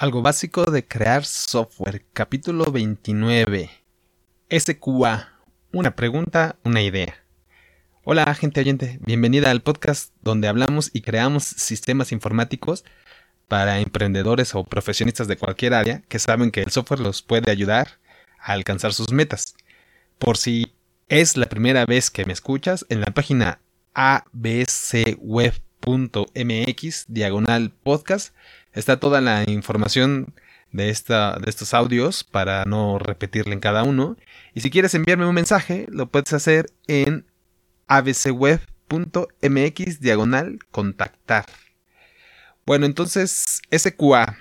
Algo básico de crear software, capítulo 29. SQA. Una pregunta, una idea. Hola, gente oyente. Bienvenida al podcast donde hablamos y creamos sistemas informáticos para emprendedores o profesionistas de cualquier área que saben que el software los puede ayudar a alcanzar sus metas. Por si es la primera vez que me escuchas, en la página abcweb.mx diagonal podcast Está toda la información de, esta, de estos audios para no repetirle en cada uno. Y si quieres enviarme un mensaje, lo puedes hacer en abcweb.mx diagonal contactar. Bueno, entonces SQA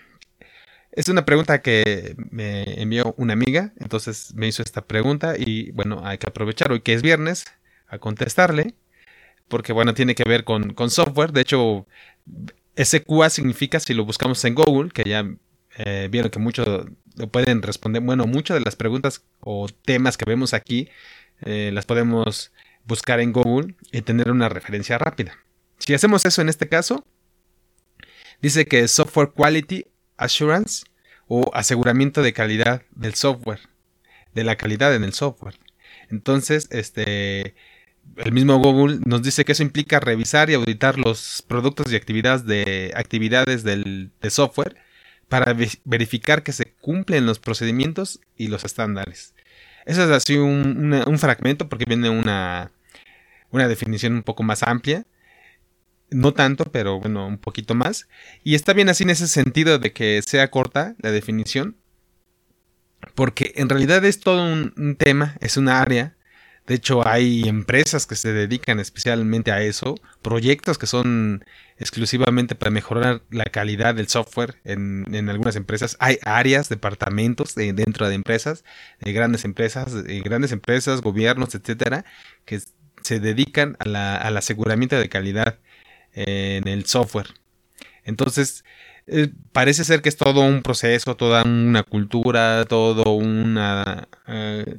es una pregunta que me envió una amiga, entonces me hizo esta pregunta y bueno, hay que aprovechar hoy que es viernes a contestarle, porque bueno, tiene que ver con, con software, de hecho SQA significa, si lo buscamos en Google, que ya eh, vieron que muchos lo pueden responder, bueno, muchas de las preguntas o temas que vemos aquí eh, las podemos buscar en Google y tener una referencia rápida. Si hacemos eso en este caso, dice que Software Quality Assurance o aseguramiento de calidad del software, de la calidad en el software. Entonces, este, el mismo Google nos dice que eso implica revisar y auditar los productos y actividades de actividades del de software para verificar que se cumplen los procedimientos y los estándares. Eso es así un, fragmento porque viene una, una definición un poco más amplia. No tanto, pero bueno, un poquito más. Y está bien así en ese sentido de que sea corta la definición. Porque en realidad es todo un tema, es un área de hecho, hay empresas que se dedican especialmente a eso, proyectos que son exclusivamente para mejorar la calidad del software en, algunas empresas. Hay áreas, departamentos dentro de empresas, de grandes empresas, grandes empresas, gobiernos, etcétera, que se dedican al aseguramiento de calidad en el software. Entonces, eh, parece ser que es todo un proceso, toda una cultura, todo una eh,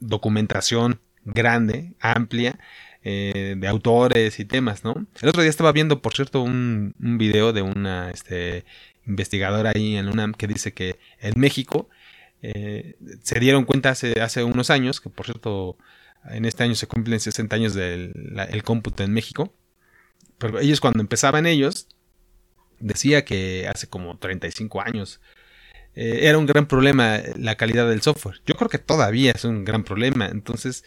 documentación grande, amplia, eh, de autores y temas, ¿no? El otro día estaba viendo, por cierto, un, video de una este, investigadora ahí en UNAM que dice que en México eh, se dieron cuenta hace, hace unos años, que por cierto, en este año se cumplen 60 años del el cómputo en México, pero ellos cuando empezaban ellos, decía que hace como 35 años, eh, era un gran problema la calidad del software. Yo creo que todavía es un gran problema. Entonces,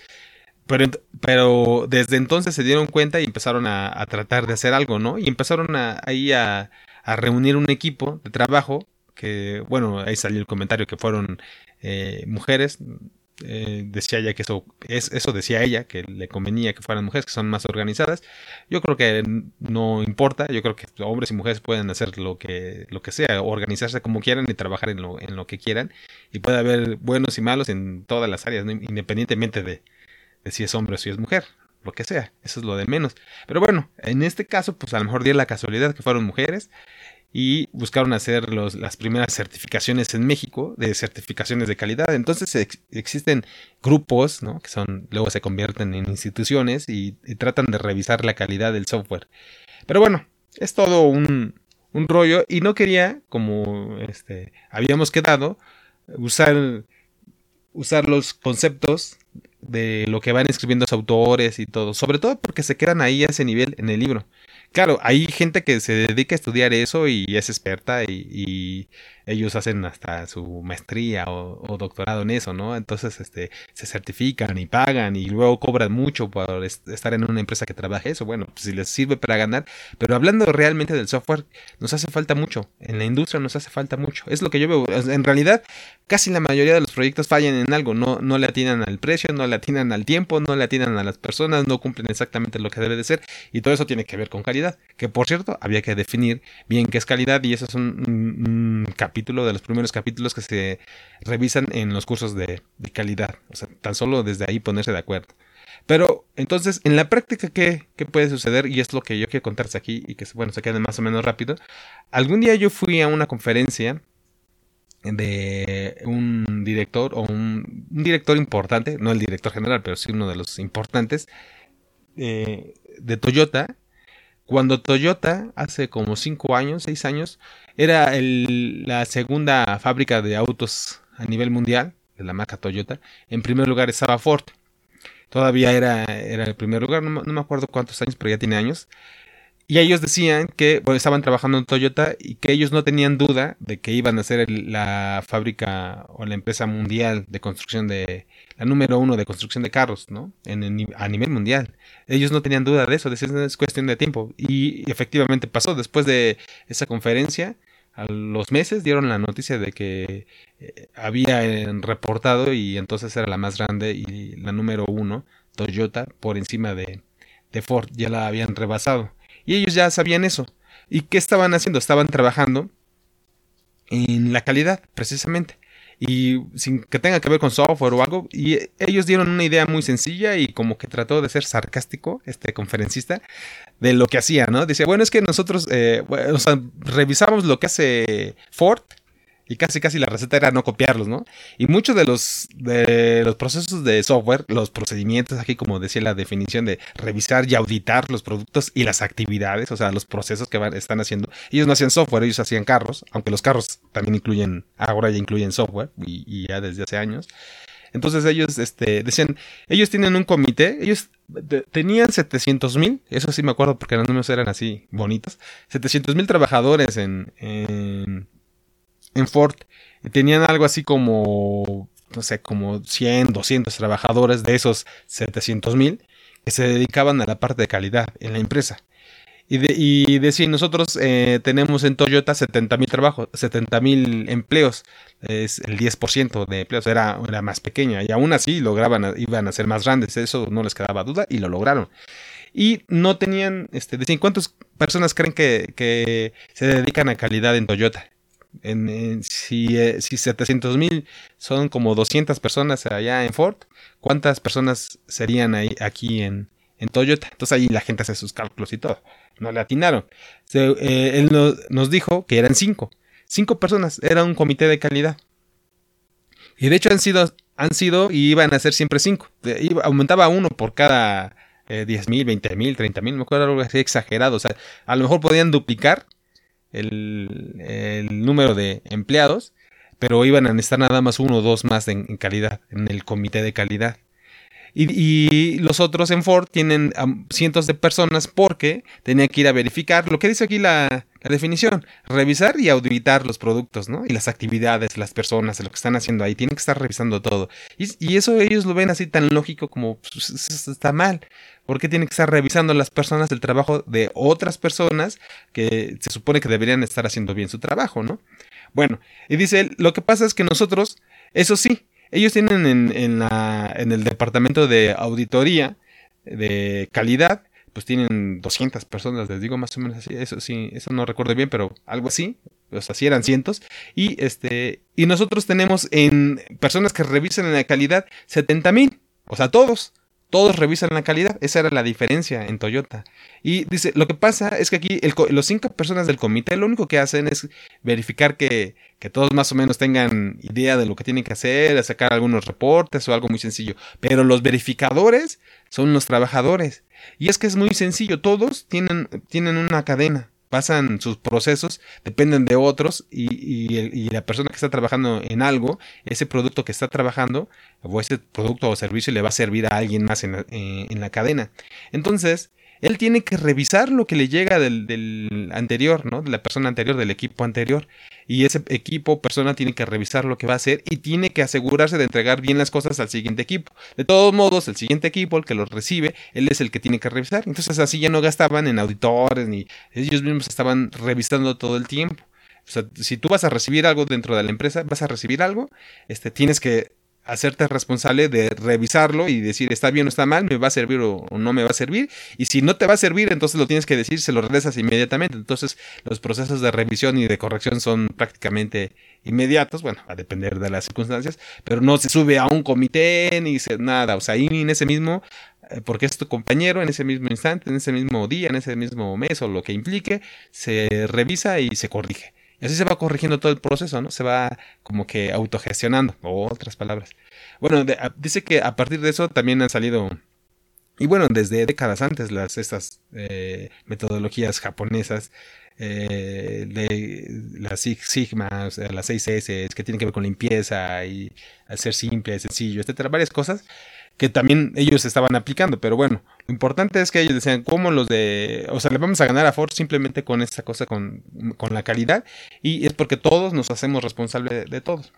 pero, desde entonces se dieron cuenta y empezaron a, tratar de hacer algo, ¿no? Y empezaron ahí a, reunir un equipo de trabajo que, bueno, ahí salió el comentario que fueron eh, mujeres. Eh, decía ella que eso, es, eso decía ella, que le convenía que fueran mujeres que son más organizadas. Yo creo que no importa, yo creo que hombres y mujeres pueden hacer lo que, lo que sea, organizarse como quieran y trabajar en lo, en lo que quieran. Y puede haber buenos y malos en todas las áreas, independientemente de, de si es hombre o si es mujer, lo que sea, eso es lo de menos. Pero bueno, en este caso, pues a lo mejor dio la casualidad que fueron mujeres y buscaron hacer los, las primeras certificaciones en México de certificaciones de calidad. Entonces existen grupos, ¿no? Que son, luego se convierten en instituciones y, tratan de revisar la calidad del software. Pero bueno, es todo un, un rollo y no quería, como este, habíamos quedado, usar, usar los conceptos de lo que van escribiendo los autores y todo, sobre todo porque se quedan ahí a ese nivel en el libro. Claro, hay gente que se dedica a estudiar eso y es experta y, ellos hacen hasta su maestría o, doctorado en eso, ¿no? Entonces, este, se certifican y pagan y luego cobran mucho por estar en una empresa que trabaje eso. Bueno, pues si les sirve para ganar. Pero hablando realmente del software, nos hace falta mucho. En la industria nos hace falta mucho. Es lo que yo veo. En realidad, casi la mayoría de los proyectos fallan en algo. No, no le atinan al precio, no le atinan al tiempo, no le atinan a las personas, no cumplen exactamente lo que debe de ser. Y todo eso tiene que ver con calidad. Que por cierto, había que definir bien qué es calidad y eso es un capítulo de los primeros capítulos que se revisan en los cursos de, calidad. O sea, tan solo desde ahí ponerse de acuerdo. Pero entonces, en la práctica, ¿qué, puede suceder? Y es lo que yo quiero contarles aquí y que, bueno, se quede más o menos rápido. Algún día yo fui a una conferencia de un director o un, director importante, no el director general, pero sí uno de los importantes eh, de Toyota, cuando Toyota, hace como 5 años, 6 años, era la segunda fábrica de autos a nivel mundial, de la marca Toyota, en primer lugar estaba Ford. Todavía era, el primer lugar, no, no me acuerdo cuántos años, pero ya tiene años. Y ellos decían que estaban trabajando en Toyota y que ellos no tenían duda de que iban a ser la fábrica o la empresa mundial de construcción de la número uno de construcción de carros, ¿no? En, a nivel mundial. Ellos no tenían duda de eso, decían es cuestión de tiempo. Y efectivamente pasó. Después de esa conferencia, a los meses dieron la noticia de que eh, había reportado y entonces era la más grande y la número uno, Toyota, por encima de, de Ford, ya la habían rebasado. Y ellos ya sabían eso. ¿Y qué estaban haciendo? Estaban trabajando en la calidad, precisamente. Y sin que tenga que ver con software o algo. Y ellos dieron una idea muy sencilla y como que trató de ser sarcástico, este conferencista, de lo que hacía, ¿no? Dice, bueno, es que nosotros eh, revisamos lo que hace Ford y casi casi la receta era no copiarlos, ¿no? Y muchos de los, de los procesos de software, los procedimientos, aquí como decía la definición de revisar y auditar los productos y las actividades, o sea, los procesos que van, están haciendo, ellos no hacían software, ellos hacían carros, aunque los carros también incluyen, ahora ya incluyen software y, ya desde hace años. Entonces ellos este, decían, ellos tienen un comité, ellos tenían 700 mil, eso sí me acuerdo porque los números eran así bonitos, 700 mil trabajadores en, en en Ford tenían algo así como, no sé, como 100, 200 trabajadores de esos 700 mil que se dedicaban a la parte de calidad en la empresa. Y, de, nosotros eh, tenemos en Toyota 70 mil trabajos, 70 mil empleos, es el 10% de empleos, era, era más pequeña y aún así lograban, iban a ser más grandes, eso no les quedaba duda y lo lograron. Y no tenían, este, decían, ¿cuántas personas creen que se dedican a calidad en Toyota? Si, eh, si 700 mil son como 200 personas allá en Ford, ¿cuántas personas serían ahí, aquí en, en Toyota? Entonces ahí la gente hace sus cálculos y todo. No le atinaron. Eh, él nos, dijo que eran 5. 5 personas. Era un comité de calidad. Y de hecho han sido, han sido y iban a ser siempre 5. Aumentaba uno por cada eh, 10 mil, 20 mil, 30 mil. Me acuerdo algo así exagerado. O sea, a lo mejor podían duplicar el, número de empleados, pero iban a necesitar nada más uno o dos más en, calidad, en el comité de calidad. Y, los otros en Ford tienen cientos de personas porque tenía que ir a verificar lo que dice aquí la, definición, revisar y auditar los productos, ¿no? Y las actividades, las personas, lo que están haciendo ahí, tienen que estar revisando todo. Y, eso ellos lo ven así tan lógico como pues, está mal. ¿Por qué tienen que estar revisando las personas el trabajo de otras personas que se supone que deberían estar haciendo bien su trabajo, ¿no? Bueno, y dice lo que pasa es que nosotros, eso sí, ellos tienen en, la, en el departamento de auditoría de calidad, pues tienen 200 personas, les digo más o menos así, eso sí, eso no recuerdo bien, pero algo así, o sea, sí eran cientos, y este, y nosotros tenemos en personas que revisan en la calidad 70 mil, o sea, todos, todos revisan la calidad. Esa era la diferencia en Toyota. Y dice, lo que pasa es que aquí los cinco personas del comité lo único que hacen es verificar que, todos más o menos tengan idea de lo que tienen que hacer, sacar algunos reportes o algo muy sencillo. Pero los verificadores son los trabajadores. Y es que es muy sencillo, todos tienen, tienen una cadena pasan sus procesos, dependen de otros y, la persona que está trabajando en algo, ese producto que está trabajando o ese producto o servicio le va a servir a alguien más en eh, la cadena. Entonces, él tiene que revisar lo que le llega del, anterior, ¿no? De la persona anterior, del equipo anterior. Y ese equipo, persona, tiene que revisar lo que va a hacer y tiene que asegurarse de entregar bien las cosas al siguiente equipo. De todos modos, el siguiente equipo, el que los recibe, él es el que tiene que revisar. Entonces así ya no gastaban en auditores ni ellos mismos estaban revisando todo el tiempo. O sea, si tú vas a recibir algo dentro de la empresa, vas a recibir algo, este, tienes que hacerte responsable de revisarlo y decir está bien o está mal, me va a servir o, no me va a servir. Y si no te va a servir, entonces lo tienes que decir, se lo regresas inmediatamente. Entonces los procesos de revisión y de corrección son prácticamente inmediatos, bueno, a depender de las circunstancias, pero no se sube a un comité ni se, nada, o sea, ahí en ese mismo, eh, porque es tu compañero, en ese mismo instante, en ese mismo día, en ese mismo mes o lo que implique, se revisa y se corrige. Así se va corrigiendo todo el proceso, ¿no? Se va como que autogestionando, o otras palabras. Bueno, dice que a partir de eso también han salido Y bueno, desde décadas antes, las, estas eh, metodologías japonesas eh, de las Sigma, o sea, las 6S, que tienen que ver con limpieza y hacer simple, sencillo, etcétera, varias cosas que también ellos estaban aplicando, pero bueno, lo importante es que ellos decían, ¿cómo los de, o sea, le vamos a ganar a Ford simplemente con esta cosa, con, con la calidad, y es porque todos nos hacemos responsables de, todos.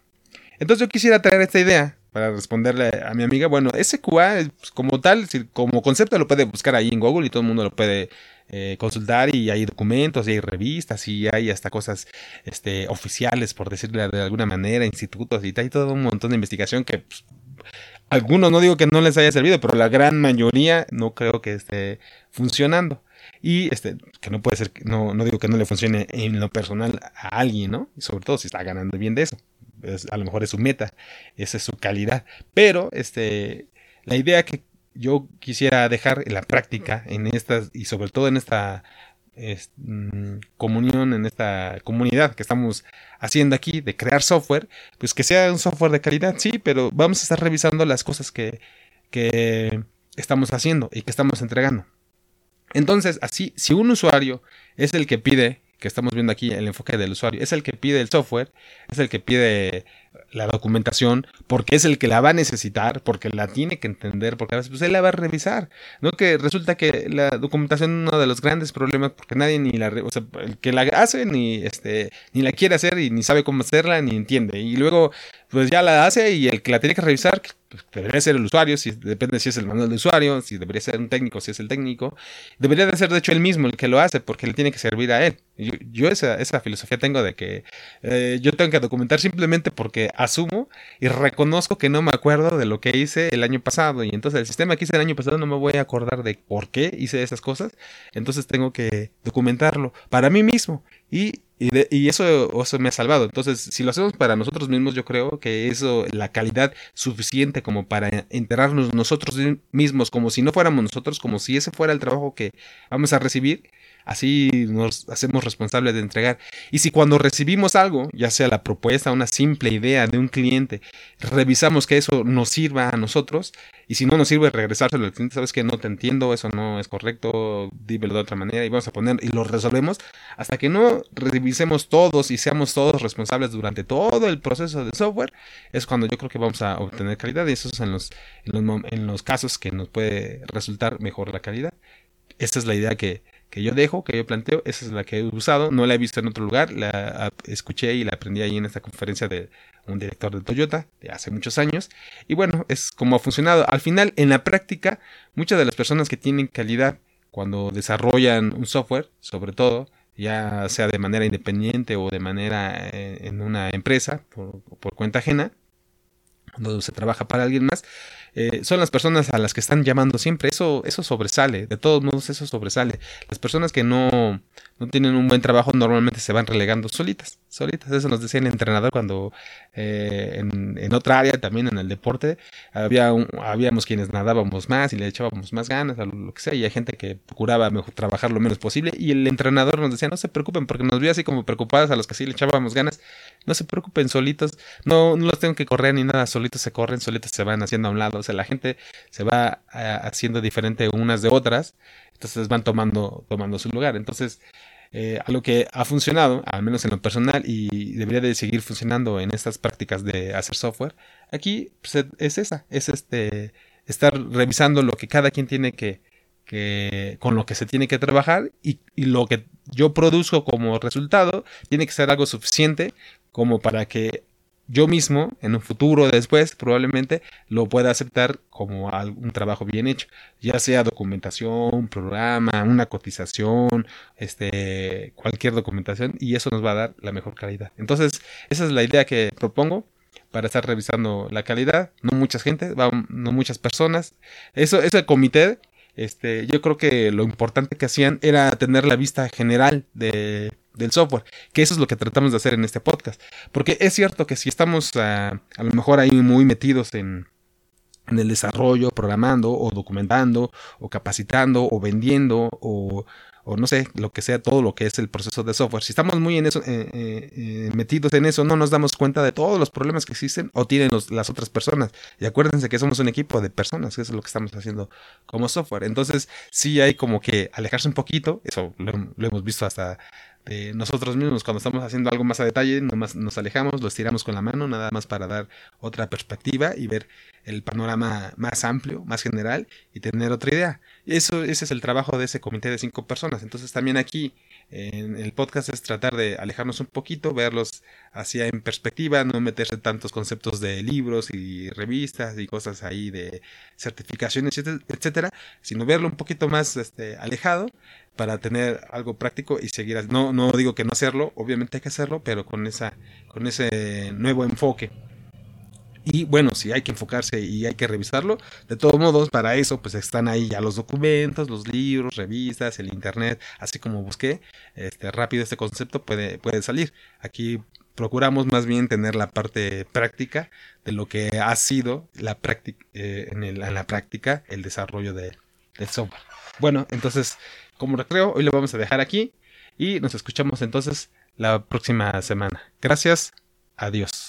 Entonces yo quisiera traer esta idea para responderle a mi amiga, bueno, SQA pues, como tal, como concepto lo puede buscar ahí en Google y todo el mundo lo puede eh, consultar y hay documentos y hay revistas y hay hasta cosas este, oficiales, por decirlo de alguna manera, institutos y tal, y todo un montón de investigación que pues, algunos no digo que no les haya servido, pero la gran mayoría no creo que esté funcionando. Y este, que no puede ser, no, no digo que no le funcione en lo personal a alguien, ¿no? Y sobre todo si está ganando bien de eso. a lo mejor es su meta, esa es su calidad. Pero este, la idea que yo quisiera dejar en la práctica, en estas, y sobre todo en esta Mm, comunión en esta comunidad que estamos haciendo aquí de crear software, pues que sea un software de calidad, sí, pero vamos a estar revisando las cosas que, que estamos haciendo y que estamos entregando. Entonces, así, si un usuario es el que pide, que estamos viendo aquí el enfoque del usuario, es el que pide el software, es el que pide la documentación, porque es el que la va a necesitar, porque la tiene que entender, porque a veces pues, él la va a revisar. No que resulta que la documentación es uno de los grandes problemas, porque nadie ni la, o sea, el que la hace ni este ni la quiere hacer y ni sabe cómo hacerla ni entiende. Y luego pues ya la hace y el que la tiene que revisar pues, debería ser el usuario, si depende si es el manual de usuario, si debería ser un técnico, si es el técnico. Debería de ser de hecho él mismo el que lo hace porque le tiene que servir a él. Yo, esa, esa, filosofía tengo de que eh, yo tengo que documentar simplemente porque asumo y reconozco que no me acuerdo de lo que hice el año pasado. Y entonces el sistema que hice el año pasado no me voy a acordar de por qué hice esas cosas. Entonces tengo que documentarlo para mí mismo. Y, y, eso, eso, me ha salvado. Entonces, si lo hacemos para nosotros mismos, yo creo que eso, la calidad suficiente como para enterarnos nosotros mismos, como si no fuéramos nosotros, como si ese fuera el trabajo que vamos a recibir, Así nos hacemos responsables de entregar. Y si cuando recibimos algo, ya sea la propuesta, una simple idea de un cliente, revisamos que eso nos sirva a nosotros, y si no nos sirve regresárselo al cliente, sabes que no te entiendo, eso no es correcto, dímelo de otra manera, y vamos a poner y lo resolvemos, hasta que no revisemos todos y seamos todos responsables durante todo el proceso de software, es cuando yo creo que vamos a obtener calidad, y eso es en los, en los, en los casos que nos puede resultar mejor la calidad. Esta es la idea que, que yo dejo, que yo planteo, esa es la que he usado, no la he visto en otro lugar, la escuché y la aprendí ahí en esta conferencia de un director de Toyota de hace muchos años. Y bueno, es como ha funcionado. Al final, en la práctica, muchas de las personas que tienen calidad cuando desarrollan un software, sobre todo, ya sea de manera independiente o de manera eh, en una empresa por, por cuenta ajena, cuando se trabaja para alguien más, eh, son las personas a las que están llamando siempre. Eso, eso sobresale, de todos modos eso sobresale. Las personas que no, tienen un buen trabajo normalmente se van relegando solitas, solitas. Eso nos decía el entrenador cuando eh, en, otra área, también en el deporte, había habíamos quienes nadábamos más y le echábamos más ganas a lo que sea, y hay gente que procuraba mejor trabajar lo menos posible. Y el entrenador nos decía, no se preocupen, porque nos vio así como preocupados a los que sí le echábamos ganas. No se preocupen, solitos, no, no los tengo que correr ni nada, solitos se corren, solitos se van haciendo a un lado. O sea, la gente se va eh, haciendo diferente unas de otras, entonces van tomando, tomando su lugar. Entonces, eh, a lo que ha funcionado, al menos en lo personal, y debería de seguir funcionando en estas prácticas de hacer software, aquí pues, es esa, es este estar revisando lo que cada quien tiene que, con lo que se tiene que trabajar y, lo que yo produzco como resultado tiene que ser algo suficiente como para que yo mismo, en un futuro después, probablemente lo pueda aceptar como un trabajo bien hecho, ya sea documentación, programa, una cotización, este, cualquier documentación, y eso nos va a dar la mejor calidad. Entonces, esa es la idea que propongo para estar revisando la calidad. No mucha gente, no muchas personas. Eso, ese comité, este, yo creo que lo importante que hacían era tener la vista general de del software, que eso es lo que tratamos de hacer en este podcast. Porque es cierto que si estamos ah, a lo mejor ahí muy metidos en, el desarrollo, programando o documentando o capacitando o vendiendo o, o no sé, lo que sea, todo lo que es el proceso de software. Si estamos muy en eso, eh, eh, eh, metidos en eso, no nos damos cuenta de todos los problemas que existen o tienen las otras personas. Y acuérdense que somos un equipo de personas, que eso es lo que estamos haciendo como software. Entonces, sí hay como que alejarse un poquito, eso lo, hemos visto hasta de nosotros mismos cuando estamos haciendo algo más a detalle, nomás nos alejamos, lo estiramos con la mano, nada más para dar otra perspectiva y ver el panorama más amplio, más general y tener otra idea. Eso, ese es el trabajo de ese comité de cinco personas. Entonces también aquí en el podcast es tratar de alejarnos un poquito, verlos hacia en perspectiva, no meterse tantos conceptos de libros y revistas y cosas ahí de certificaciones, etcétera, sino verlo un poquito más este, alejado para tener algo práctico y seguir. No, no digo que no hacerlo, obviamente hay que hacerlo, pero con esa, con ese nuevo enfoque. Y bueno, si hay que enfocarse y hay que revisarlo, de todos modos, para eso pues están ahí ya los documentos, los libros, revistas, el internet, así como busqué, este, rápido este concepto puede, puede salir. Aquí procuramos más bien tener la parte práctica de lo que ha sido la práctica, eh, en, la práctica el desarrollo de, del software. Bueno, entonces, como recreo, hoy lo vamos a dejar aquí y nos escuchamos entonces la próxima semana. Gracias, adiós.